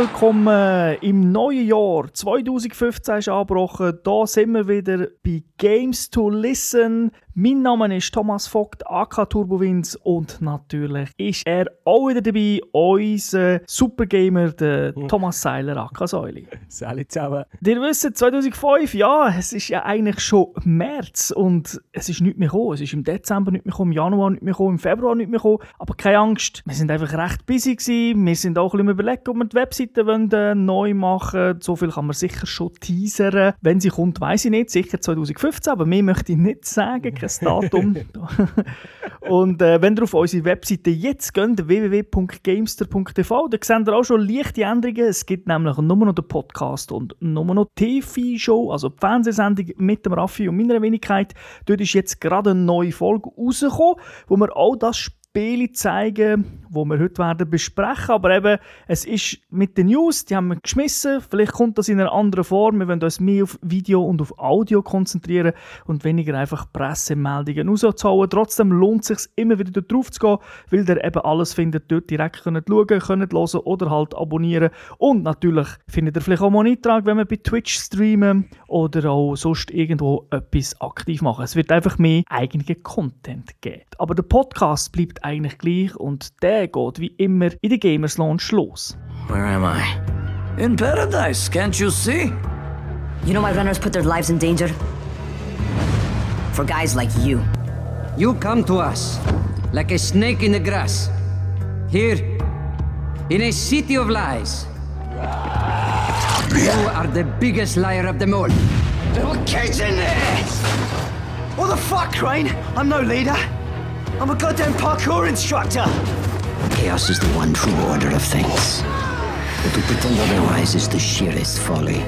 Willkommen im neuen Jahr. 2015 ist angebrochen. Da sind wir wieder bei Games to Listen. Mein Name ist Thomas Vogt, AK Turbowins und natürlich ist er auch wieder dabei, unser Supergamer, der. Thomas Seiler, AK Säuli. Salut zusammen. Ihr wisst, 2005, ja, es ist ja eigentlich schon März und es ist nicht mehr gekommen. Es ist im Dezember nicht mehr gekommen, im Januar nicht mehr gekommen, im Februar nicht mehr gekommen. Aber keine Angst, wir sind einfach recht busy gewesen. Wir sind auch ein bisschen überlegt, ob wir die Webseite wollen, äh, neu machen wollen. So viel kann man sicher schon teasern. Wenn sie kommt, weiß ich nicht. Sicher 2015, aber mehr möchte ich nicht sagen. Kein Datum. und äh, wenn ihr auf unsere Webseite jetzt geht, www.gamester.tv, da seht ihr auch schon leichte Änderungen. Es gibt nämlich nur noch den Podcast und nur noch die TV-Show, also die Fernsehsendung mit dem Raffi und meiner Wenigkeit. Dort ist jetzt gerade eine neue Folge rausgekommen, wo wir auch das Spiele zeigen, wo wir heute werden besprechen. Aber eben, es ist mit den News, die haben wir geschmissen. Vielleicht kommt das in einer anderen Form. Wir wollen uns mehr auf Video und auf Audio konzentrieren und weniger einfach Pressemeldungen rauszuhauen. Trotzdem lohnt es sich immer wieder drauf zu gehen, weil ihr eben alles findet, dort direkt könnt schauen, könnt hören oder halt abonnieren. Und natürlich findet ihr vielleicht auch einen Eintrag, wenn wir bei Twitch streamen oder auch sonst irgendwo etwas aktiv machen. Es wird einfach mehr eigenen Content geben. Aber der Podcast bleibt eigentlich gleich und der geht wie immer in der Gamers Lounge los. Where am I? In paradise, can't you see? You know why runners put their lives in danger? For guys like you. You come to us like a snake in the grass. Here, in a city of lies. You are the biggest liar of them all. Little kids in there! What the fuck, Crane? I'm no leader. I'm a goddamn parkour instructor! Chaos is the one true order of things. But to pretend otherwise is the sheerest folly.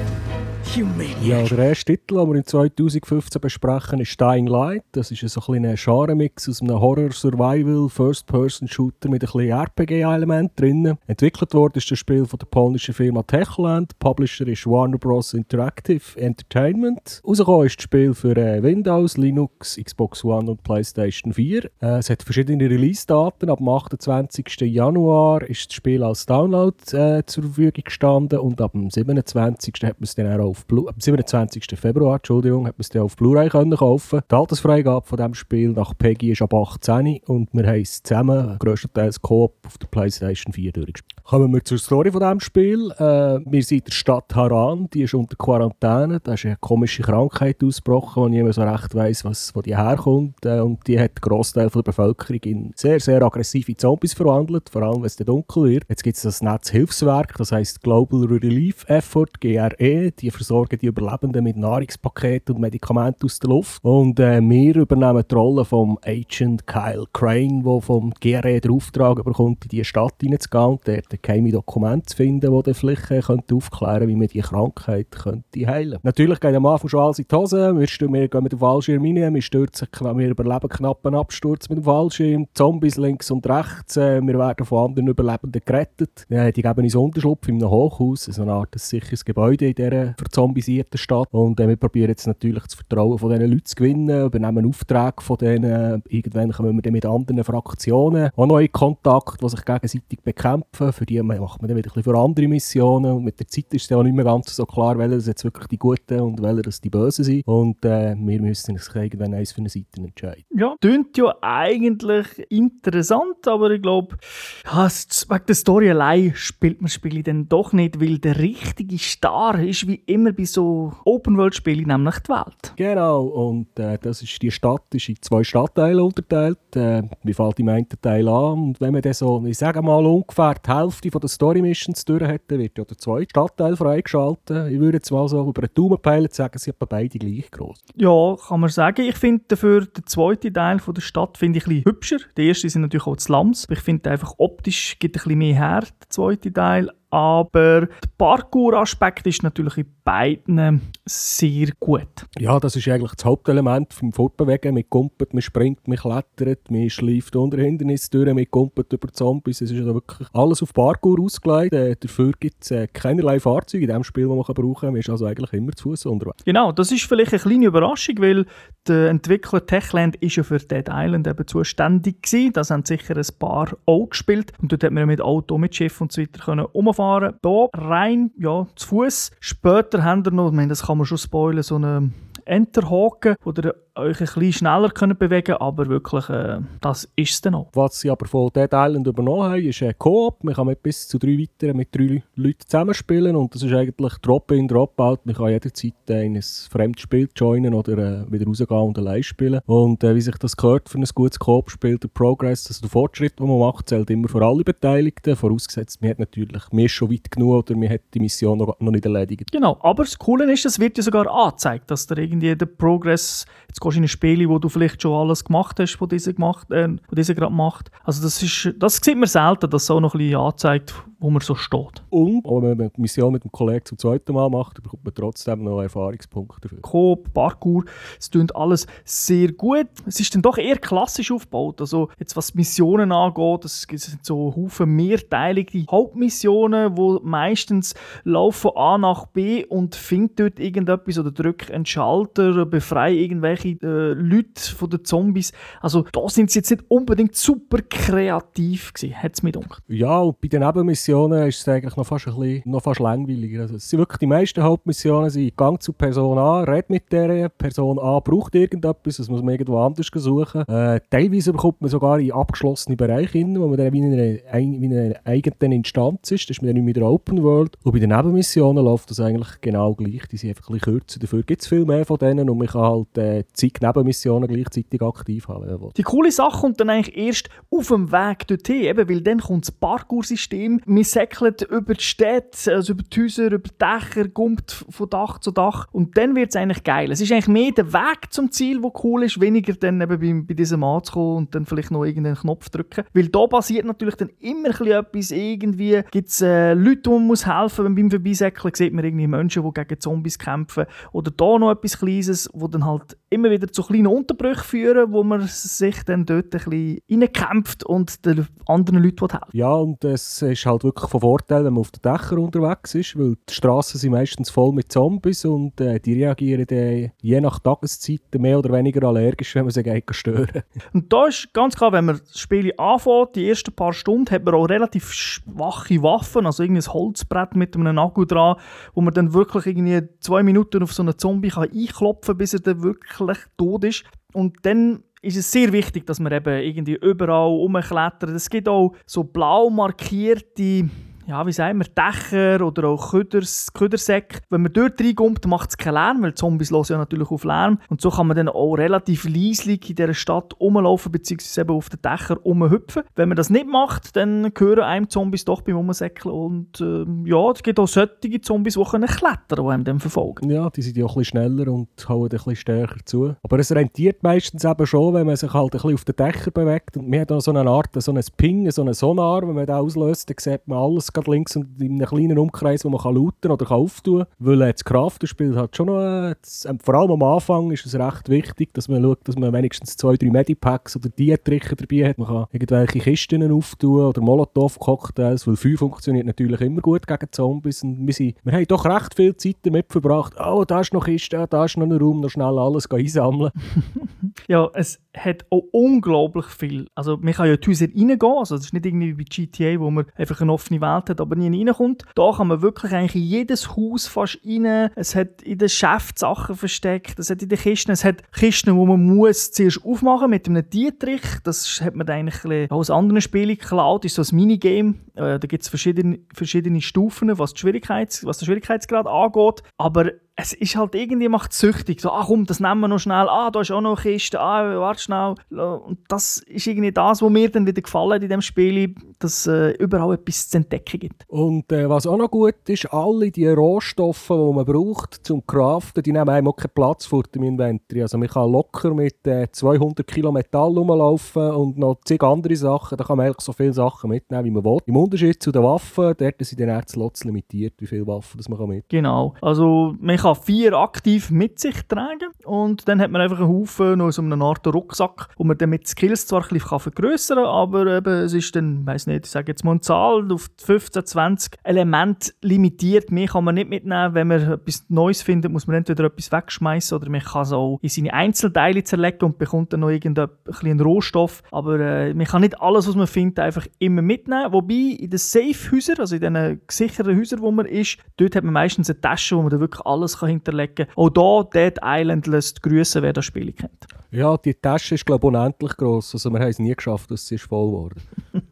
Ja, der erste Titel, den wir in 2015 besprechen, ist Dying Light. Das ist so ein, Genre-Mix aus einem Horror-Survival, First-Person-Shooter mit ein bisschen RPG-Element drin. Entwickelt wurde ist das Spiel von der polnischen Firma Techland. Publisher ist Warner Bros. Interactive Entertainment. Rausgekommen ist das Spiel für äh, Windows, Linux, Xbox One und PlayStation 4. Äh, es hat verschiedene Release-Daten. Ab dem 28. Januar ist das Spiel als Download äh, zur Verfügung gestanden und ab dem 27. hat man es dann auch auf Blu am 27. Februar Entschuldigung, hat man es auf Blu-ray kaufen Die Altersfreigabe von diesem Spiel nach Peggy ist ab 18 und wir haben es zusammen, größtenteils Coop, auf der Playstation 4 durchgespielt. Kommen wir zur Story von diesem Spiel. Äh, wir sind in der Stadt Haran, die ist unter Quarantäne. Da ist eine komische Krankheit ausgebrochen, wo niemand so recht weiss, was, wo die herkommt. Äh, und die hat den Großteil der Bevölkerung in sehr, sehr aggressive Zombies verwandelt, vor allem wenn es dunkel wird. Jetzt gibt es das Netzhilfswerk, das heißt Global Relief Effort, GRE. Die versorgen die Überlebenden mit Nahrungspaketen und Medikamenten aus der Luft. Und äh, wir übernehmen die Rolle vom Agent Kyle Crane, der vom GRE den Auftrag bekommt, in diese Stadt hineinzugehen und dort geheime Dokumente zu finden, die dann vielleicht äh, könnte aufklären wie man diese Krankheit könnte heilen Natürlich gehen am Anfang schon alles in die Hose. Wir, wir gehen mit dem Fallschirm rein, wir, stürzen, wir überleben knapp einen Absturz mit dem Fallschirm. Zombies links und rechts. Äh, wir werden von anderen Überlebenden gerettet. Äh, die geben uns Unterschlupf in einem Hochhaus, so eine Art sicheres Gebäude in dieser verzombisierten Stadt. Und äh, wir probieren jetzt natürlich das Vertrauen von diesen Leuten zu gewinnen, übernehmen Aufträge von denen. Irgendwann kommen wir dann mit anderen Fraktionen auch noch in Kontakt, die sich gegenseitig bekämpfen. Für die macht man dann wieder ein für andere Missionen. Und mit der Zeit ist es ja auch nicht mehr ganz so klar, welche das jetzt wirklich die Guten und welche das die Bösen sind. Und äh, wir müssen uns irgendwann eins für eine Seite entscheiden. Ja, klingt ja eigentlich interessant, aber ich glaube, ja, wegen der Story allein spielt man Spiele dann doch nicht, weil der richtige Star ist wie immer bei so Open-World-Spielen, nämlich die Welt. Genau, und äh, das ist, die Stadt ist in zwei Stadtteile unterteilt. Äh, wie fällt im einen Teil an? Und wenn man dann so, ich sage mal, ungefähr die Hälfte von der Story-Missions durch hat, dann wird ja der zweite Stadtteil freigeschaltet. Ich würde jetzt mal so über den Daumen peilen sagen, sie sind beide gleich groß. Ja, kann man sagen. Ich finde dafür den zweiten Teil von der Stadt finde ich ein bisschen hübscher. Der erste sind natürlich auch die Slums. Ich finde einfach optisch gibt ein bisschen mehr her, der zweite Teil aber der Parkour-Aspekt ist natürlich in beiden sehr gut. Ja, das ist eigentlich das Hauptelement vom Fortbewegen. Man kumpelt, man springt, man klettert, man schleift unter Hindernisse durch, man kumpelt über Zombies. Es ist also wirklich alles auf Parkour ausgelegt. Äh, dafür gibt es äh, keinerlei Fahrzeuge in dem Spiel, die man brauchen kann. Man ist also eigentlich immer zu Fuß unterwegs. Genau, das ist vielleicht eine kleine Überraschung, weil der Entwickler Techland ist ja für Dead Island eben zuständig gewesen. Das haben sicher ein paar auch gespielt. Und dort hat man mit Auto, mit Schiff und so weiter können umfahren fahren. Hier rein, ja, zu Fuß. Später haben wir noch, ich meine, das kann man schon spoilern, so eine Enterhaken, wo ihr euch ein bisschen schneller könnt bewegen aber wirklich, äh, das ist es dann auch. Was sie aber von Dead Island übernommen haben, ist ein Koop. Man kann mit bis zu drei weiteren, mit drei Leuten zusammenspielen und das ist eigentlich Drop-in, Drop-out. Man kann jederzeit in ein fremdes Spiel joinen oder äh, wieder rausgehen und allein spielen. Und äh, wie sich das gehört für ein gutes Koop-Spiel, der Progress, also der Fortschritt, den man macht, zählt immer für alle Beteiligten, vorausgesetzt, man hat natürlich, man ist schon weit genug oder man hat die Mission noch, noch nicht erledigt. Genau, aber das Coole ist, es wird ja sogar angezeigt, dass der irgendwie der Progress, jetzt gehst in ein Spiel, wo du vielleicht schon alles gemacht hast, was dieser, gemacht, äh, dieser gerade macht. Also das, ist, das sieht man selten, dass so noch ein bisschen anzeigt, wo man so steht. Und auch wenn man die Mission mit dem Kollegen zum zweiten Mal macht, bekommt man trotzdem noch Erfahrungspunkte dafür. Coop, Parkour, es klingt alles sehr gut. Es ist dann doch eher klassisch aufgebaut. Also jetzt was Missionen angeht, es sind so Haufen mehrteilige Hauptmissionen, wo meistens laufen A nach B und findet dort irgendetwas oder drückt einen Schalter, befreie irgendwelche äh, Leute von den Zombies. Also da sind sie jetzt nicht unbedingt super kreativ gewesen, hat es mir gedacht. Ja, und bei den Nebenmissionen Hauptmissionen ist es eigentlich noch fast, ein bisschen, noch fast langweiliger. Also es sind wirklich die meisten Hauptmissionen sind Gang zu Person A, red mit der, Person A braucht irgendetwas, das muss man irgendwo anders suchen. Äh, teilweise bekommt man sogar in abgeschlossene Bereiche hin, wo man dann wie in einer, wie eine eigene Instanz ist. Das ist man dann nicht mehr der Open World. Und bei den Nebenmissionen läuft das eigentlich genau gleich. Die sind einfach ein bisschen kürzer. Dafür gibt es viel mehr von denen und man kann halt äh, zig Nebenmissionen gleichzeitig aktiv haben. Die coole Sache kommt dann eigentlich erst auf dem Weg dorthin, eben, weil dann kommt das Parkour-System säckeln über die Städte, also über die Häuser, über die Dächer, kommt von Dach zu Dach. Und dann wird es eigentlich geil. Es ist eigentlich mehr der Weg zum Ziel, der cool ist, weniger dann eben bei, bei diesem anzukommen und dann vielleicht noch irgendeinen Knopf drücken. Weil da passiert natürlich dann immer etwas. Irgendwie gibt es äh, Leute, die man muss helfen muss. Beim Vorbeisäckeln sieht man irgendwie Menschen, die gegen Zombies kämpfen. Oder da noch etwas Kleines, wo dann halt immer wieder zu kleinen Unterbrüchen führen, wo man sich dann dort ein bisschen reinkämpft und den anderen Leuten helfen Ja, und es ist halt wirklich von Vorteil, wenn man auf den Dächern unterwegs ist, weil die Straßen sind meistens voll mit Zombies und äh, die reagieren dann je nach Tageszeit mehr oder weniger allergisch, wenn man sie gegen stören. Und da ist ganz klar, wenn man das Spiel anfängt, die ersten paar Stunden, hat man auch relativ schwache Waffen, also irgendein Holzbrett mit einem Akku dran, wo man dann wirklich irgendwie zwei Minuten auf so einen Zombie kann einklopfen kann, bis er dann wirklich tot ist. Und dann ist es sehr wichtig, dass man eben irgendwie überall rumklettert. Es gibt auch so blau markierte ja, wie sagen wir, Dächer oder auch Köders, Ködersäcke. Wenn man dort reinkommt, macht es keinen Lärm, weil Zombies hören ja natürlich auf Lärm. Und so kann man dann auch relativ leislich in dieser Stadt rumlaufen, eben auf den Dächern rumhüpfen. Wenn man das nicht macht, dann hören einem Zombies doch beim Rumsäckeln. Und äh, ja, es gibt auch solche Zombies, die können klettern, die einem dann verfolgen. Ja, die sind ja auch ein bisschen schneller und hauen ein bisschen stärker zu. Aber es rentiert meistens eben schon, wenn man sich halt ein bisschen auf den Dächern bewegt. Und wir haben da so eine Art, so ein Ping, so einen Sonar, wenn man den auslöst, dann sieht man alles gerade links und in einem kleinen Umkreis, wo man kann lauten oder kann auftun kann. Weil äh, das Crafterspiel hat schon noch, äh, vor allem am Anfang ist es recht wichtig, dass man schaut, dass man wenigstens zwei, drei Medipacks oder Dietriche dabei hat. Man kann irgendwelche Kisten auftun oder Molotow-Cocktails, weil Feuer funktioniert natürlich immer gut gegen Zombies. Und wir, sind, wir haben doch recht viel Zeit damit verbracht. Oh, da ist noch Kiste, da ist noch ein Raum, noch schnell alles einsammeln. ja, es hat auch unglaublich viel. Also man kann ja in die Häuser reingehen, also es ist nicht irgendwie wie bei GTA, wo man einfach eine offene Welt hat, hat, aber nie reinkommt. Da kann man wirklich eigentlich in jedes Haus fast rein. Es hat in den Geschäften Sachen versteckt, es hat in den Kisten, es hat Kisten, wo man muss zuerst aufmachen mit einem Dietrich. Das hat man eigentlich aus anderen Spielen geklaut, das ist so ein Minigame. Äh, da gibt es verschiedene, verschiedene Stufen, was, die Schwierigkeits-, was den Schwierigkeitsgrad angeht. Aber es ist halt irgendwie macht süchtig. So, ah komm, das nehmen wir noch schnell. Ah, da ist auch noch eine Kiste. Ah, warte schnell. Und das ist irgendwie das, was mir dann wieder gefallen hat in dem Spiel, dass es äh, überall etwas zu entdecken gibt. Und äh, was auch noch gut ist, alle die Rohstoffe, die man braucht zum Craften, die nehmen einem auch keinen Platz vor dem Inventory. Also man kann locker mit äh, 200 Kilo Metall rumlaufen und noch zig andere Sachen. Da kann man eigentlich so viele Sachen mitnehmen, wie man will. Im Unterschied zu den Waffen, dort sind dann die Slots limitiert, wie viele Waffen das man mitnehmen kann. Genau. Also man kann vier aktiv mit sich tragen und dann hat man einfach einen Haufen noch so eine Art Rucksack, wo man dann mit Skills zwar ein bisschen vergrößern kann, aber eben, es ist dann, ich weiß nicht, ich sage jetzt mal eine Zahl, auf 15, 20 Elemente limitiert. Mehr kann man nicht mitnehmen. Wenn man etwas Neues findet, muss man entweder etwas wegschmeißen oder man kann es auch in seine Einzelteile zerlegen und bekommt dann noch irgendeinen Rohstoff. Aber äh, man kann nicht alles, was man findet, einfach immer mitnehmen. Wobei in den Safe-Häusern, also in den gesicherten Häusern, wo man ist, dort hat man meistens eine Tasche, wo man da wirklich alles kann hinterlegen kann. Auch da, Dead Island lässt grüßen, wer das Spiel kennt. Ja, die Tasche ist glaube ich unendlich gross. Also wir haben es nie geschafft, dass sie ist voll wurde.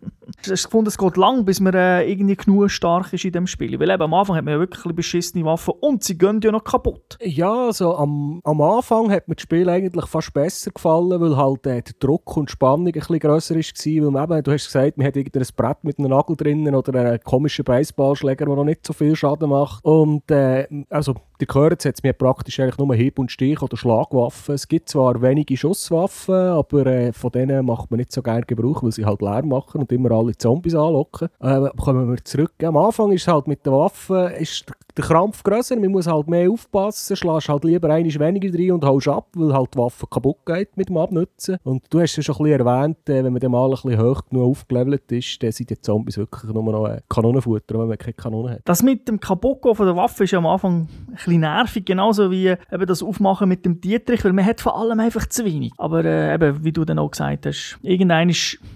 Ich gefunden, es geht lang, bis man äh, irgendwie genug stark ist in dem Spiel. Weil eben am Anfang hat man ja wirklich beschissene Waffen und sie gehen ja noch kaputt. Ja, also am, am Anfang hat mir das Spiel eigentlich fast besser gefallen, weil halt äh, der Druck und Spannung ein bisschen grösser war. Weil man eben, du hast gesagt, man hat irgendein Brett mit einem Nagel drinnen oder einen komischen Baseballschläger, der noch nicht so viel Schaden macht. Und äh, also Ihr gehört es, mir praktisch eigentlich nur Hieb- und Stich- oder Schlagwaffen. Es gibt zwar wenige Schusswaffen, aber äh, von denen macht man nicht so gerne Gebrauch, weil sie halt Lärm machen und immer alle Zombies anlocken. Äh, kommen wir zurück. Am Anfang ist halt mit den Waffen ist der Krampf grösser, man muss halt mehr aufpassen, schlägst halt lieber einiges weniger rein und haust ab, weil halt die Waffe kaputt geht mit dem Abnutzen. Und du hast ja schon ein bisschen erwähnt, äh, wenn man dann mal ein bisschen hoch genug aufgelevelt ist, dann sind die Zombies wirklich nur noch äh, Kanonenfutter, wenn man keine Kanone hat. Das mit dem Kaputtgehen von der Waffe ist am Anfang ein bisschen nervig, genauso wie eben das Aufmachen mit dem Dietrich, weil man hat vor allem einfach zu wenig. Aber äh, eben, wie du dann auch gesagt hast, irgendwann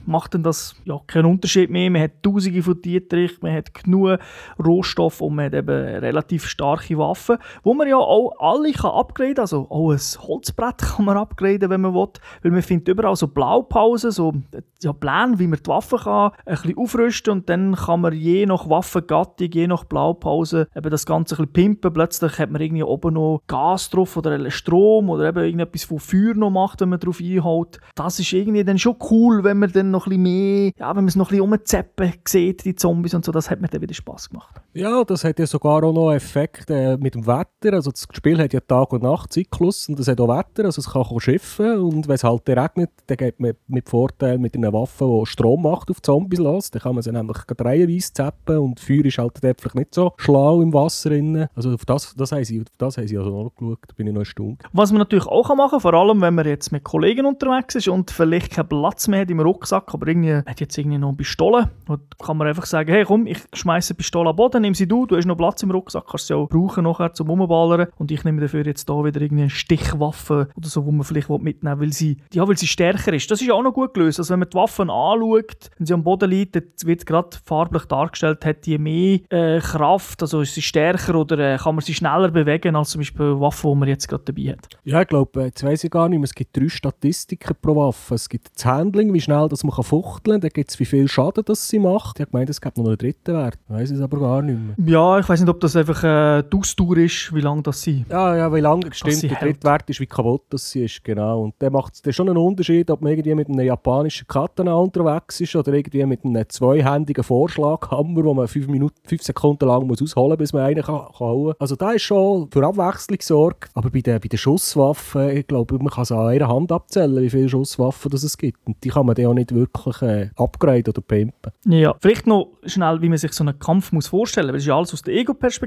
macht dann das ja keinen Unterschied mehr. Man hat tausende von Dietrich, man hat genug Rohstoff und man hat eben relativ starke Waffen, wo man ja auch alle kann upgraden kann. Also auch ein Holzbrett kann man upgraden, wenn man will. Weil man findet überall so Blaupausen, so ja, Pläne, wie man die Waffen kann, ein bisschen aufrüsten und dann kann man je nach Waffengattung, je nach Blaupause eben das Ganze ein bisschen pimpen. Plötzlich hat man irgendwie oben noch Gas drauf oder Strom oder eben irgendetwas, wo Feuer noch macht, wenn man drauf einhaut. Das ist irgendwie dann schon cool, wenn man dann noch ein bisschen mehr, ja, wenn man es noch ein bisschen umzeppen sieht, die Zombies und so, das hat mir dann wieder Spaß gemacht. Ja, das hat ja sogar auch noch äh, mit dem Wetter. Also das Spiel hat ja Tag- und Nachtzyklus und es hat auch Wetter, also es kann auch schiffen und wenn es halt regnet, dann geht man mit Vorteil mit einer Waffe, die Strom macht, auf Zombies los. Dann kann man sie nämlich reihenweise zappen und Feuer ist halt einfach nicht so schlau im Wasser. Drin. Also auf das, das, haben sie, auf das haben sie also noch geschaut, da bin ich noch erstaunt. Was man natürlich auch machen kann, vor allem wenn man jetzt mit Kollegen unterwegs ist und vielleicht keinen Platz mehr hat im Rucksack, aber irgendwie hat jetzt irgendwie noch eine Pistole, dann kann man einfach sagen, hey komm, ich schmeiße eine Pistole am Boden, nimm sie du, du hast noch Platz im Rucksack, kannst sie auch brauchen nachher zum Umballern und ich nehme dafür jetzt da wieder irgendeine Stichwaffe oder so, wo man vielleicht mitnehmen will, weil sie, ja, weil sie stärker ist. Das ist auch noch gut gelöst. Also wenn man die Waffen anschaut, wenn sie am Boden liegt, dann wird gerade farblich dargestellt, hat die mehr äh, Kraft, also ist sie stärker oder äh, kann man sie schneller bewegen als zum Beispiel eine Waffe, die man jetzt gerade dabei hat. Ja, ich glaube, jetzt weiss ich gar nicht mehr, es gibt drei Statistiken pro Waffe. Es gibt das Handling, wie schnell das man kann fuchteln kann, dann gibt es, wie viel Schaden das sie macht. Ich habe gemeint, es gibt noch einen dritten Wert. Ich weiss es aber gar nicht mehr. Ja, ich weiß nicht, ob das einfach äh, die Ausdauer ist, wie lange das sie. Ja, ja, wie lange stimmt. Der dritte Wert ist, wie kaputt das sie ist, genau. Und dann macht es schon einen Unterschied, ob man irgendwie mit einem japanischen Katana unterwegs ist oder irgendwie mit einem zweihändigen Vorschlaghammer, wo man fünf, Minuten, fünf Sekunden lang muss ausholen muss, bis man einen kann, kann Also da ist schon für Abwechslung gesorgt. Aber bei den, bei den Schusswaffen, ich glaube, man kann es an einer Hand abzählen, wie viele Schusswaffen das es gibt. Und die kann man dann auch nicht wirklich äh, upgraden oder pimpen. Ja, vielleicht noch schnell, wie man sich so einen Kampf muss vorstellen muss. Das ist ja alles aus der Ego-Perspektive.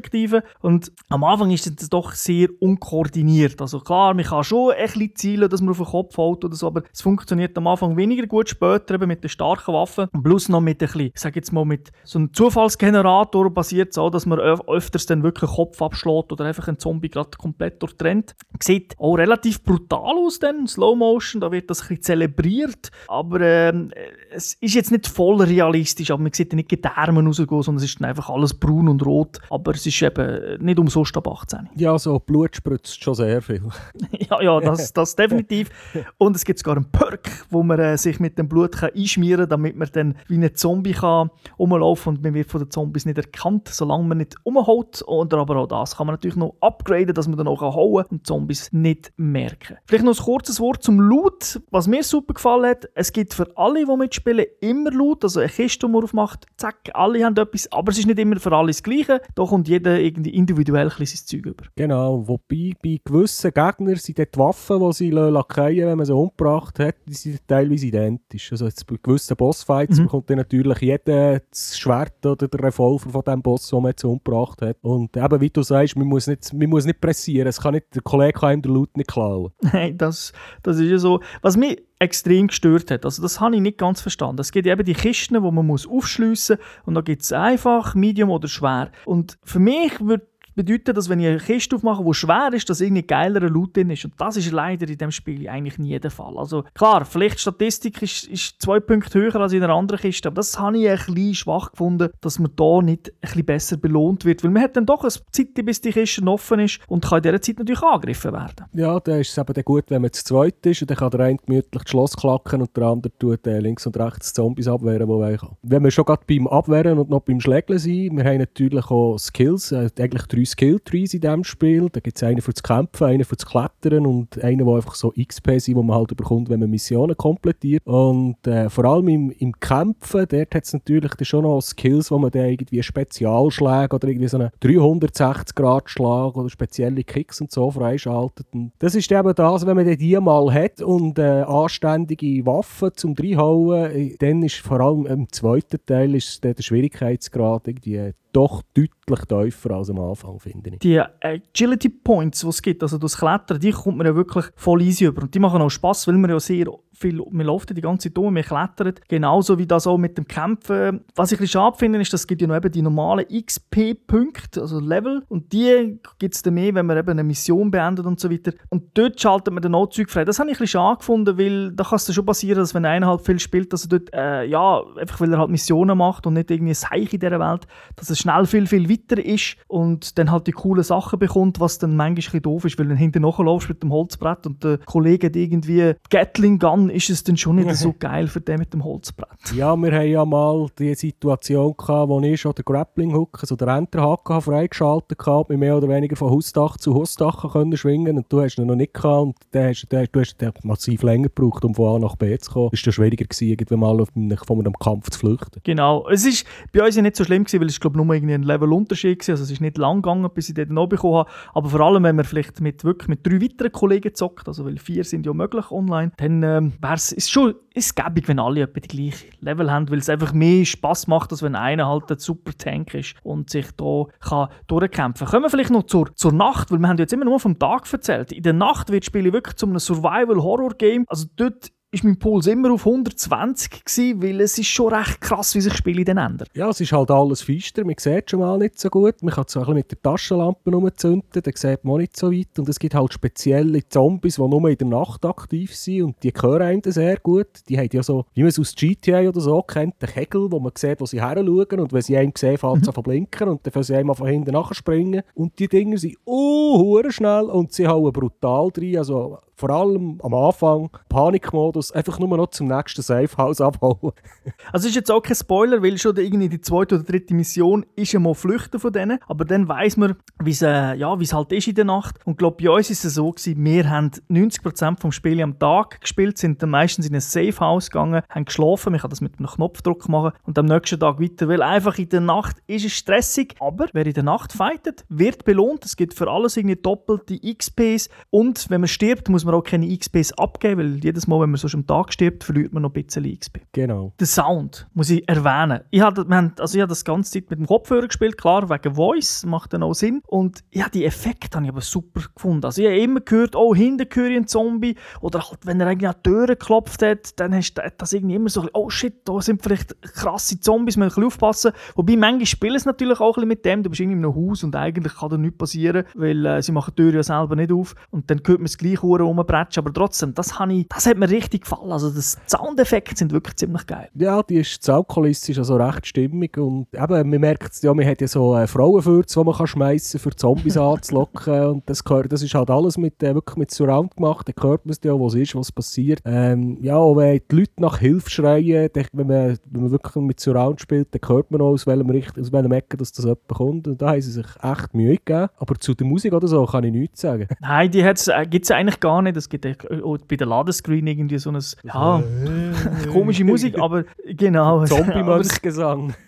Und am Anfang ist es doch sehr unkoordiniert. Also klar, man kann schon ein bisschen zielen, dass man auf den Kopf haut oder so, aber es funktioniert am Anfang weniger gut, später eben mit den starken Waffen. Und plus noch mit ein bisschen, ich sage jetzt mal, mit so einem Zufallsgenerator basiert es auch, dass man öf öfters dann wirklich Kopf abschlägt oder einfach einen Zombie gerade komplett durchtrennt. Sieht auch relativ brutal aus dann, Slow Motion, da wird das ein bisschen zelebriert, aber ähm, es ist jetzt nicht voll realistisch, aber man sieht nicht die Arme rausgehen, sondern es ist dann einfach alles braun und rot, aber es ist eben nicht umsonst ab 18. Ja, so Blut spritzt schon sehr viel. ja, ja, das, das definitiv. Und es gibt sogar einen Perk, wo man äh, sich mit dem Blut kann einschmieren kann, damit man dann wie ein Zombie kann rumlaufen und man wird von den Zombies nicht erkannt, solange man nicht umhaut. Oder aber auch das kann man natürlich noch upgraden, dass man dann auch hauen kann und Zombies nicht merken. Vielleicht noch ein kurzes Wort zum Loot. Was mir super gefallen hat, es gibt für alle, die mitspielen, immer Loot. Also eine Kiste, die man aufmacht, zack, zack, alle haben etwas, aber es ist nicht immer für alle das Gleiche. Da kommt jeder irgendwie individuell ein sein Zeug über. Genau, wobei bei gewissen Gegnern sind die Waffen, die sie lackieren wenn man sie umgebracht hat, die sind teilweise identisch. Also jetzt bei gewissen Bossfights mhm. bekommt dann natürlich jeder das Schwert oder der Revolver von dem Boss, den man jetzt umgebracht hat. Und eben, wie du sagst, man muss nicht, man muss nicht pressieren. Es kann nicht, der Kollege kann ihm den Loot nicht klauen. Nein, das, das ist ja so. Was mich extrem gestört hat. Also das habe ich nicht ganz verstanden. Es gibt eben die Kisten, die man muss aufschliessen muss und da gibt es einfach, Medium oder schwer. Und für mich würde bedeutet, dass wenn ich eine Kiste aufmache, die schwer ist, dass irgendwie geilerer Loot drin ist. Und das ist leider in diesem Spiel eigentlich nie der Fall. Also klar, vielleicht Statistik ist, ist zwei Punkte höher als in einer anderen Kiste, aber das habe ich ein bisschen schwach gefunden, dass man da nicht ein bisschen besser belohnt wird. Weil man hat dann doch eine Zeit, bis die Kiste offen ist und kann in dieser Zeit natürlich angegriffen werden. Ja, dann ist es eben gut, wenn man zu zweit ist und dann kann der eine gemütlich das Schloss klacken und der andere tut äh, links und rechts Zombies abwehren, wo er kann. Wenn wir schon gerade beim Abwehren und noch beim Schlägeln sind, wir haben natürlich auch Skills, äh, eigentlich drei Skill-Trees in diesem Spiel. Da gibt es einen für das Kämpfen, einen für das Klettern und einen, der einfach so XP sind, wo man halt bekommt, wenn man Missionen komplettiert. Und äh, vor allem im, im Kämpfen, dort hat es natürlich schon noch Skills, wo man dann irgendwie Spezialschläge oder irgendwie so einen 360-Grad-Schlag oder spezielle Kicks und so freischaltet. Und das ist eben das, wenn man die mal hat und äh, anständige Waffen zum reinhauen, äh, dann ist vor allem im zweiten Teil ist der Schwierigkeitsgrad irgendwie doch deutlich tiefer als am Anfang, finde ich. Die Agility Points, die es gibt, also das Klettern, die kommt man ja wirklich voll easy über. Und die machen auch Spass, weil man ja sehr viel, wir laufen die ganze Zeit um, wir klettern. Genauso wie das auch mit dem Kämpfen. Was ich ein schade finde, ist, dass es ja noch eben die normalen XP-Punkte, also Level. Und die gibt es dann mehr, wenn man eben eine Mission beendet und so weiter. Und dort schaltet man dann auch Zeug frei. Das habe ich ein bisschen schade gefunden, weil da kann es schon passieren, dass wenn einer halt viel spielt, dass er dort, äh, ja, einfach weil er halt Missionen macht und nicht irgendwie ein Seich in dieser Welt, dass er schnell viel, viel weiter ist und dann halt die coolen Sachen bekommt, was dann manchmal ein bisschen doof ist, weil dann hinten nachlaufst mit dem Holzbrett und der Kollege hat irgendwie Gatling Gun ist es dann schon nicht so geil für den mit dem Holzbrett. Ja, wir haben ja mal die Situation gehabt, wo ich schon den Grappling Hook, also den Enterhaken freigeschaltet habe, mit mehr oder weniger von Hausdach zu Hausdach können schwingen und du hast ihn noch nicht gehabt und dann hast, dann, du hast den massiv länger gebraucht, um von A nach B zu kommen. Es war schwieriger gewesen, irgendwann mal von einem Kampf zu flüchten. Genau. Es ist bei uns ja nicht so schlimm gewesen, weil es glaube nur irgendwie ein Level-Unterschied war, also es ist nicht lang gegangen, bis ich den noch bekommen habe, aber vor allem, wenn man vielleicht mit, wirklich mit drei weiteren Kollegen zockt, also weil vier sind ja möglich online, dann ähm, wäre es ist schon ist gäbig, wenn alle etwa die gleiche Level haben, weil es einfach mehr Spaß macht, als wenn einer halt ein super Tank ist und sich da kann durchkämpfen kann. Kommen wir vielleicht noch zur, zur Nacht, weil wir haben jetzt immer nur vom Tag erzählt. In der Nacht wird das Spiel wirklich zu einem Survival-Horror-Game. Also dort ist mein Puls immer auf 120 gewesen, weil es ist schon recht krass, wie sich Spiele dann ändern. Ja, es ist halt alles feister, man sieht schon mal nicht so gut. Man kann es ein mit der Taschenlampe umzünden, dann sieht man auch nicht so weit. Und es gibt halt spezielle Zombies, die nur in der Nacht aktiv sind und die hören einem sehr gut. Die haben ja so, wie man es aus GTA oder so kennt, den Kegel, wo man sieht, wo sie her schauen und wenn sie einen sehen, fällt sie mhm. blinken und dann können sie einmal von hinten nachspringen. Und die Dinger sind uh, schnell und sie hauen brutal drin. Also vor allem am Anfang Panikmodus, einfach nur noch zum nächsten Safehouse abhauen. also ist jetzt auch kein Spoiler, weil schon irgendwie die zweite oder dritte Mission ist ja mal flüchten von denen, aber dann weiß man, wie es äh, ja, halt ist in der Nacht. Und ich glaube, bei uns ist es so gewesen, wir haben 90% vom Spiel am Tag gespielt, sind dann meistens in ein Safehouse gegangen, haben geschlafen, man kann das mit einem Knopfdruck machen und am nächsten Tag weiter, weil einfach in der Nacht ist es stressig, aber wer in der Nacht fightet, wird belohnt. Es gibt für alles irgendwie doppelte XPs und wenn man stirbt, muss man man auch keine XPs abgeben, weil jedes Mal, wenn man so am Tag stirbt, verliert man noch ein bisschen XP. Genau. Der Sound muss ich erwähnen. Ich habe, also ich habe das ganze Zeit mit dem Kopfhörer gespielt, klar, wegen Voice, macht dann auch Sinn. Und ja, die Effekte habe ich aber super gefunden. Also ich habe immer gehört, oh, hinten höre ich einen Zombie. Oder halt, wenn er eigentlich an die Türen geklopft hat, dann hast du das irgendwie immer so, oh shit, da sind vielleicht krasse Zombies, man muss ein bisschen aufpassen. Wobei, manchmal spielen es natürlich auch ein bisschen mit dem, du bist irgendwie in einem Haus und eigentlich kann da nichts passieren, weil äh, sie machen die Tür ja selber nicht auf. Und dann hört man es gleich um rumbretschen, aber trotzdem, das, ich, das hat mir richtig gefallen. Also die Soundeffekte sind wirklich ziemlich geil. Ja, die ist, ist also recht stimmig und eben, man merkt ja, man hat ja so äh, Frauenfürze, die man kann schmeißen für Zombies anzulocken und das, gehört, das ist halt alles mit, äh, wirklich mit Surround gemacht, da hört man es ja, was ist, was passiert. Ähm, ja, und wenn die Leute nach Hilfe schreien, dann, wenn, man, wenn man wirklich mit Surround spielt, dann hört man auch, aus welchem, Richt aus welchem Ecke dass das jemand kommt und da haben sie sich echt Mühe gegeben. Aber zu der Musik oder so kann ich nichts sagen. Nein, die äh, gibt es eigentlich gar nicht. Es gibt bei der Ladescreen irgendwie so ein, ja, komische Musik, aber genau. Zombie-Mönchgesang.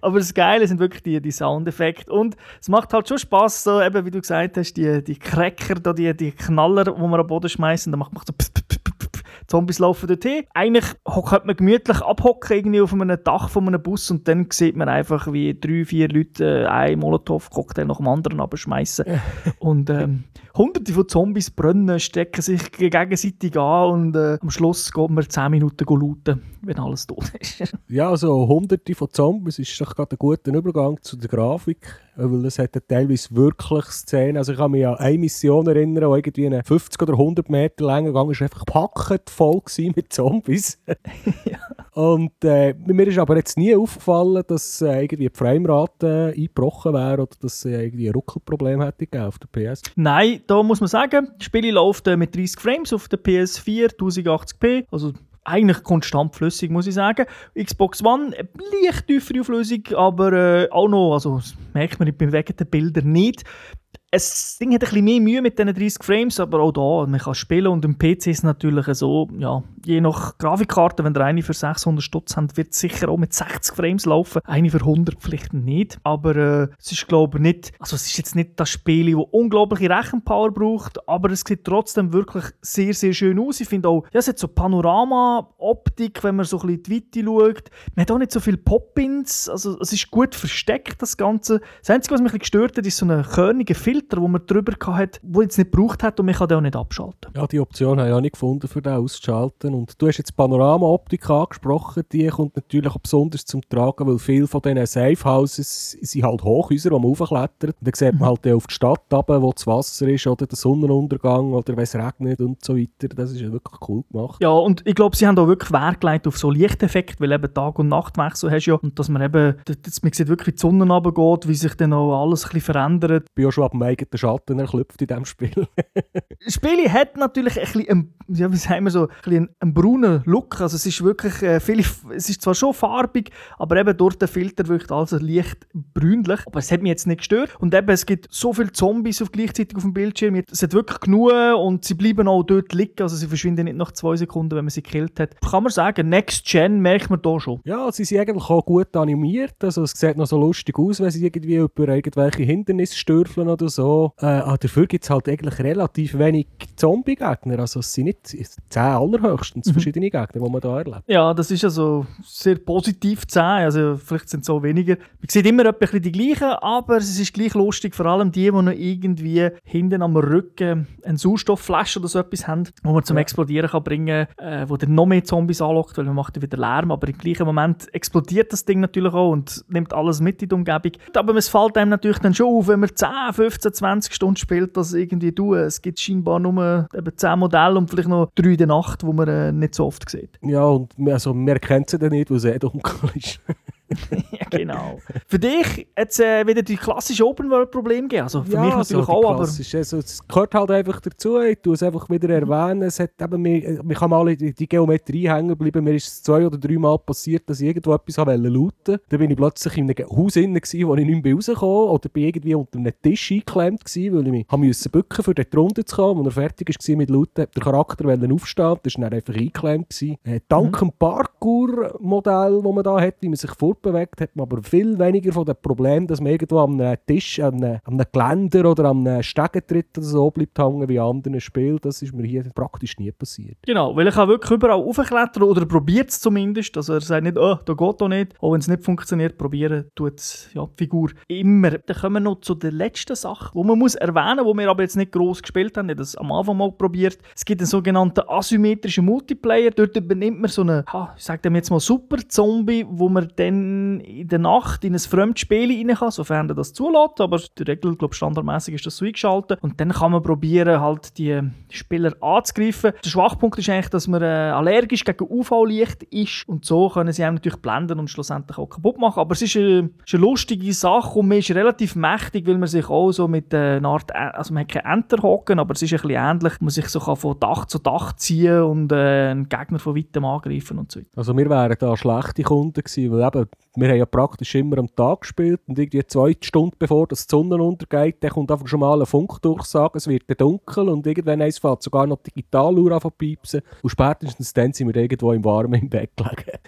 Aber das Geile sind wirklich die, die Soundeffekte. Und es macht halt schon Spaß, so eben wie du gesagt hast, die, die Cracker, da, die, die Knaller, die wir am Boden schmeißen, da macht man so pss, Zombies laufen dorthin. Eigentlich könnte man gemütlich abhocken irgendwie auf einem Dach von einem Bus und dann sieht man einfach, wie drei, vier Leute äh, ein Molotow-Cocktail nach dem anderen abschmeißen. und ähm, hunderte von Zombies brennen, stecken sich gegenseitig an und äh, am Schluss geht man 10 Minuten looten, wenn alles tot ist. ja, also hunderte von Zombies ist doch gerade ein guter Übergang zu der Grafik, weil es hat teilweise wirklich Szenen, also ich kann mich an eine Mission erinnern, wo irgendwie eine 50 oder 100 Meter lange Gang ist einfach gepackt voll mit Zombies. ja. Und äh, mir ist aber jetzt nie aufgefallen, dass äh, irgendwie die Framerate äh, eingebrochen wäre oder dass es äh, irgendwie ein Ruckelproblem hätte auf der PS. Nein, da muss man sagen, das Spiel läuft äh, mit 30 Frames auf der PS4, 1080p, also eigentlich konstant flüssig, muss ich sagen. Xbox One, leicht tiefere Auflösung, aber äh, auch noch, also das merkt man bei wegen der Bilder nicht es Ding hat ein bisschen mehr Mühe mit diesen 30 Frames, aber auch da, man kann spielen und im PC ist es natürlich so, ja, je nach Grafikkarte, wenn ihr eine für 600 Stutz habt, wird es sicher auch mit 60 Frames laufen, eine für 100 vielleicht nicht, aber äh, es ist glaube ich nicht, also es ist jetzt nicht das Spiel, das unglaubliche Rechenpower braucht, aber es sieht trotzdem wirklich sehr, sehr schön aus. Ich finde auch, ja, es hat so Panorama-Optik, wenn man so ein bisschen in die Weite schaut. Man hat auch nicht so viele Pop-Ins, also es ist gut versteckt, das Ganze. Das Einzige, was mich ein bisschen gestört hat, ist so ein körniger Film, Filter, wo man drüber hat, wo jetzt nicht gebraucht hat und man kann den auch nicht abschalten. Ja, die Option habe ich auch nicht gefunden, für den auszuschalten. Und du hast jetzt Panorama-Optik angesprochen, die kommt natürlich auch besonders zum Tragen, weil viele von diesen Safe-Houses sind halt Hochhäuser, wo man raufklettert. Und dann sieht man halt auf die Stadt runter, wo das Wasser ist oder der Sonnenuntergang oder wenn es regnet und so weiter. Das ist ja wirklich cool gemacht. Ja, und ich glaube, sie haben auch wirklich Wert gelegt auf so Lichteffekte, weil eben Tag- und Nachtwechsel hast ja und dass man eben, das, man sieht wirklich, wie die Sonne runtergeht, wie sich dann auch alles ein bisschen verändert. Ich bin ja schon ab dem eigenen Schatten erklüpft in diesem Spiel. das Spiel hat natürlich ein bisschen, einen, ja, wie sagen wir so, ein bisschen einen braunen Look. Also es ist wirklich äh, viel, es ist zwar schon farbig, aber eben durch den Filter wirkt alles leicht brünlich. Aber es hat mich jetzt nicht gestört. Und eben, es gibt so viele Zombies auf gleichzeitig auf dem Bildschirm. Es hat wirklich genug und sie bleiben auch dort liegen. Also sie verschwinden nicht nach zwei Sekunden, wenn man sie gekillt hat. Kann man sagen, Next Gen merkt man da schon. Ja, sie sind eigentlich auch gut animiert. Also es sieht noch so lustig aus, wenn sie irgendwie über irgendwelche Hindernisse stürfeln oder so. Äh, ah, dafür gibt es halt eigentlich relativ wenig Zombie-Gegner. Also es sind nicht zehn allerhöchstens mhm. verschiedene Gegner, die man da erlebt. Ja, das ist also sehr positiv zehn. Also vielleicht sind es so weniger. Man sieht immer bisschen die gleichen, aber es ist gleich lustig, vor allem die, die noch irgendwie hinten am Rücken eine Sauerstoffflasche oder so etwas haben, wo man zum ja. Explodieren kann bringen kann, äh, wo dann noch mehr Zombies anlockt, weil man macht wieder Lärm, aber im gleichen Moment explodiert das Ding natürlich auch und nimmt alles mit in die Umgebung. Aber es fällt einem natürlich dann schon auf, wenn man 10, 15, 20 Stunden spielt, das irgendwie tun. Es gibt scheinbar nur eben 10 Modelle und vielleicht noch drei in der Nacht, die man äh, nicht so oft sieht. Ja, und also, man erkennt sie dann nicht, weil es eh dunkel ist. ja, genau. Für dich hat es äh, wieder die klassischen Open-World-Probleme gegeben. Also für ja, mich natürlich so auch, aber... Also, es gehört halt einfach dazu. Ich tue es einfach wieder erwähnen. Es hat eben, mir, mir kann mal in die Geometrie hängen bleiben. Mir ist es zwei oder drei Mal passiert, dass ich irgendwo etwas looten wollte. Dann bin ich plötzlich in einem Haus drin, wo ich nicht mehr rauskam. Oder bin irgendwie unter einem Tisch eingeklemmt gewesen, weil ich mich müssen bücken für dort runter zu kommen. Als er fertig war mit Looten, der Charakter aufstehen. Das war dann einfach eingeklemmt. Äh, dank mhm. dem Parkour-Modell, das man da hat, wie man sich vor fortbewegt, hat man aber viel weniger von dem Problem, dass man irgendwo am Tisch, an einem, an einem Geländer oder am Stegentritt oder so bleibt hängen wie in anderen Spielen. Das ist mir hier praktisch nie passiert. Genau, weil ich kann wirklich überall aufklettern oder probiert es zumindest. Also er sagt nicht, oh, da geht doch nicht. Auch wenn es nicht funktioniert, probieren tut ja, die Figur immer. Dann kommen wir noch zu der letzten Sache, die man muss erwähnen muss, die wir aber jetzt nicht gross gespielt haben. Ich habe das am Anfang mal probiert. Es gibt einen sogenannten asymmetrischen Multiplayer. Dort übernimmt man so einen, ich sage dem jetzt mal Super-Zombie, wo man dann in der Nacht in ein fremdes Spiel rein kann, sofern er das zulässt. Aber die Regel, glaube standardmäßig ist das so eingeschaltet. Und dann kann man probieren, halt die Spieler anzugreifen. Der Schwachpunkt ist eigentlich, dass man äh, allergisch gegen UV-Licht ist. Und so können sie einem natürlich blenden und schlussendlich auch kaputt machen. Aber es ist eine, ist eine lustige Sache und man ist relativ mächtig, weil man sich auch so mit äh, einer Art, also man hat keine Enter hocken, aber es ist ein bisschen ähnlich. Man sich so kann von Dach zu Dach ziehen und äh, einen Gegner von weitem angreifen und so Also wir wären da schlechte Kunden gewesen, weil eben wir haben ja praktisch immer am Tag gespielt und irgendwie zwei Stunden bevor das die Sonne untergeht, dann kommt einfach schon mal eine Funkdurchsage, es wird dunkel und irgendwann eins fällt sogar noch die Digitaluhr an piepsen und spätestens dann sind wir irgendwo im Warmen im Bett gelegen.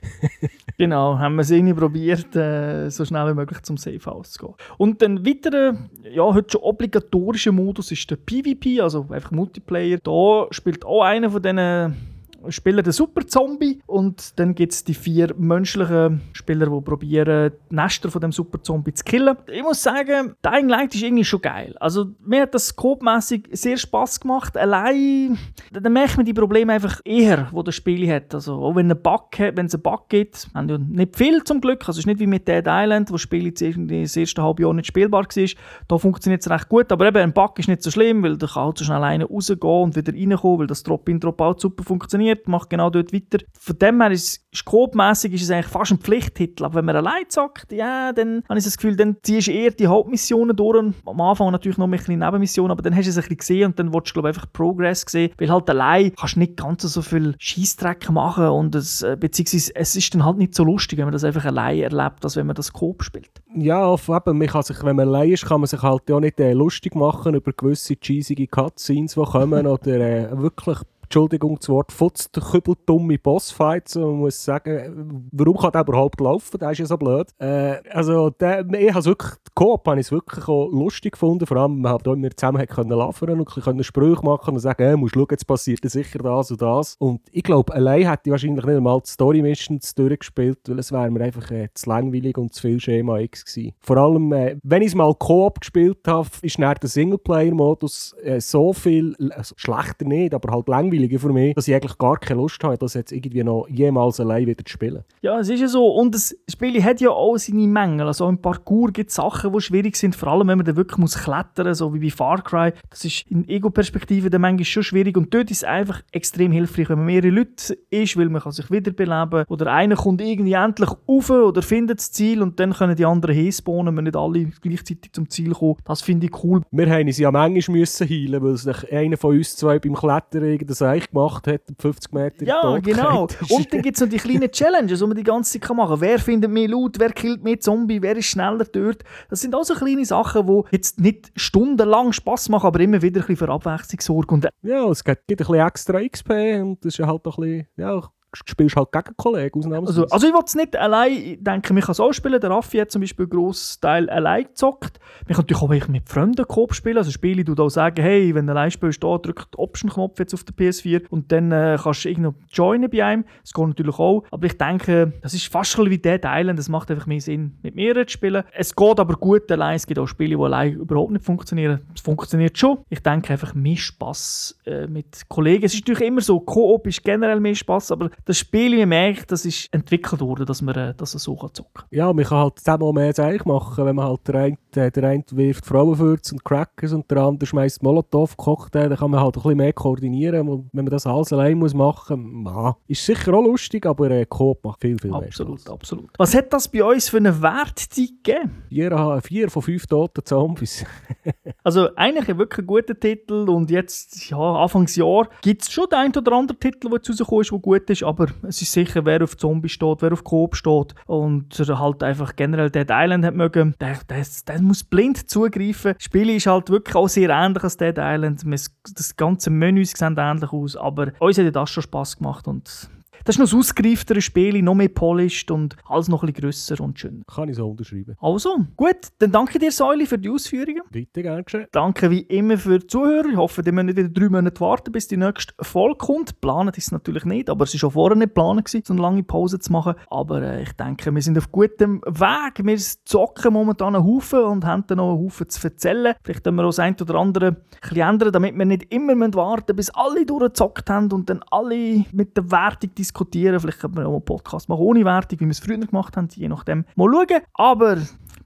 Genau, haben wir es irgendwie probiert, äh, so schnell wie möglich zum Safe House zu gehen. Und ein weiterer, ja, heute schon obligatorischer Modus ist der PvP, also einfach Multiplayer. Da spielt auch einer von diesen Spieler den Super Zombie und dann gibt es die vier menschlichen Spieler, die probieren, die Nester von dem Super Zombie zu killen. Ich muss sagen, Dying Light ist irgendwie schon geil. Also mir hat das scope-mässig sehr Spaß gemacht. Allein, dann merkt man die Probleme einfach eher, wo das Spiel hat. Also auch wenn es einen Bug gibt, haben ja nicht viel zum Glück. Also es ist nicht wie mit Dead Island, wo das Spiel jetzt irgendwie das erste halbe Jahr nicht spielbar war. Da funktioniert es recht gut, aber eben ein Bug ist nicht so schlimm, weil du kann halt so schnell einer rausgehen und wieder reinkommen, weil das Drop-in, Drop-out super funktioniert funktioniert, macht genau dort weiter. Von dem her ist es grobmässig ist es eigentlich fast ein Pflichttitel. Aber wenn man allein zockt, ja, dann habe ich das Gefühl, dann ziehst du eher die Hauptmissionen durch. Am Anfang natürlich noch ein bisschen Nebenmissionen, aber dann hast du es ein bisschen gesehen und dann willst du, glaube ich, einfach Progress sehen. Weil halt allein kannst du nicht ganz so viel Scheißdreck machen und es, äh, beziehungsweise es ist dann halt nicht so lustig, wenn man das einfach allein erlebt, als wenn man das Coop spielt. Ja, eben, man kann sich, wenn man allein ist, kann man sich halt auch nicht äh, lustig machen über gewisse cheesige Cutscenes, die kommen oder äh, wirklich Entschuldigung, das Wort futzkübeldumme Bossfights. Man muss sagen, warum kann der überhaupt laufen? Der ist ja so blöd. Äh, also, der, ich habe wirklich, Coop habe ich wirklich auch lustig gefunden. Vor allem, man hat auch immer zusammen können laufen und können Sprüche machen und sagen, hey, musst schauen, jetzt passiert sicher das und das. Und ich glaube, allein hätte ich wahrscheinlich nicht einmal die Story Missions durchgespielt, weil es wäre mir einfach äh, zu langweilig und zu viel Schema X gewesen. Vor allem, äh, wenn ich es mal Coop gespielt habe, ist nach der Singleplayer-Modus äh, so viel, also schlechter nicht, aber halt langweilig langweiliger für mich, dass ich eigentlich gar keine Lust habe, das jetzt irgendwie noch jemals allein wieder zu spielen. Ja, es ist ja so. Und das Spiel hat ja auch seine Mängel. Also im Parcours gibt es Sachen, die schwierig sind, vor allem wenn man dann wirklich muss klettern muss, so wie bei Far Cry. Das ist in Ego-Perspektive dann manchmal schon schwierig. Und dort ist es einfach extrem hilfreich, wenn man mehrere Leute ist, weil man kann sich wiederbeleben oder einer kommt irgendwie endlich rauf oder findet das Ziel und dann können die anderen hinspawnen, wenn nicht alle gleichzeitig zum Ziel kommen. Das finde ich cool. Wir haben uns ja manchmal müssen heilen, weil sich einer von uns zwei beim Klettern irgendein Seich gemacht hat, 50 Meter Ja, genau. Und dann gibt es noch die kleinen Challenges, die man die ganze Zeit machen kann. Wer findet mehr Loot, wer killt mehr Zombie, wer ist schneller dort. Das sind auch so kleine Sachen, die jetzt nicht stundenlang Spass machen, aber immer wieder ein bisschen für Abwechslung sorgen. ja, es gibt ein bisschen extra XP und das ist halt auch ein bisschen, ja, spielst halt gegen Kollegen ausnahmsweise. Also, also ich will es nicht allein, ich denke, man kann es auch spielen. Der Raffi hat zum Beispiel einen grossen Teil allein gezockt. Man kann natürlich auch mit Freunden Coop spielen. Also Spiele, du da sagen, hey, wenn du allein spielst, da drückt den Option-Knopf jetzt auf der PS4 und dann äh, kannst du irgendwie joinen bei einem. Das geht natürlich auch. Aber ich denke, das ist fast schon wie Dead Island. Das macht einfach mehr Sinn, mit mehreren zu spielen. Es geht aber gut allein. Es gibt auch Spiele, die allein überhaupt nicht funktionieren. Es funktioniert schon. Ich denke einfach mehr Spass äh, mit Kollegen. Es ist natürlich immer so, Coop ist generell mehr Spass, aber das Spiel, wie man merkt, das ist entwickelt worden, dass man äh, das so zocken kann. Ja, man kann halt zusammen mehr Zeug machen, wenn man halt der eine, äh, der eine wirft Frauenwürze und Crackers und der andere schmeißt Molotow Cocktail, dann kann man halt ein bisschen mehr koordinieren und wenn man das alles allein muss machen muss, ist sicher auch lustig, aber äh, Coop macht viel, viel mehr Absolut, Spaß. absolut. Was hat das bei uns für eine Wertzeit gegeben? Vier, vier von fünf toten Zombies. also eigentlich ein wirklich guter Titel und jetzt, ja, Anfangsjahr gibt es schon den einen oder anderen Titel, der jetzt rausgekommen ist, der gut ist, aber es ist sicher, wer auf Zombie steht, wer auf Coop steht und halt einfach generell Dead Island hat mögen, der, der, der muss blind zugreifen. Das Spiel ist halt wirklich auch sehr ähnlich als Dead Island. Das ganze Menü sieht ähnlich aus, aber uns hat das schon Spaß gemacht und das ist noch ein ausgereifteres Spiel, noch mehr polished und alles noch ein bisschen grösser und schön. Kann ich so unterschreiben. Also, gut, dann danke dir, Säuli, für die Ausführungen. Bitte, gern geschehen. Danke wie immer für die Zuhörer. Ich hoffe, die müssen nicht wieder drei Monate warten, bis die nächste Folge kommt. Planen ist es natürlich nicht, aber es war schon vorher nicht geplant, so eine lange Pause zu machen. Aber äh, ich denke, wir sind auf gutem Weg. Wir zocken momentan einen Haufen und haben dann noch einen Haufen zu erzählen. Vielleicht können wir auch das ein oder andere ein bisschen ändern, damit wir nicht immer warten müssen, bis alle durchgezockt haben und dann alle mit der Wertung diskutieren diskutieren. Vielleicht können wir auch einen Podcast machen ohne Wertung, wie wir es früher gemacht haben, je nachdem. Mal schauen. Aber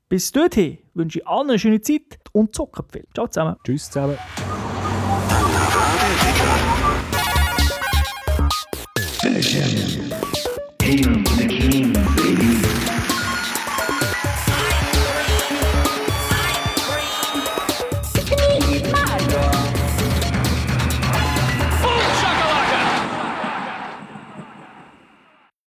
bis dorthin wünsche ich allen eine schöne Zeit und zocken viel. Ciao zusammen. Tschüss zusammen.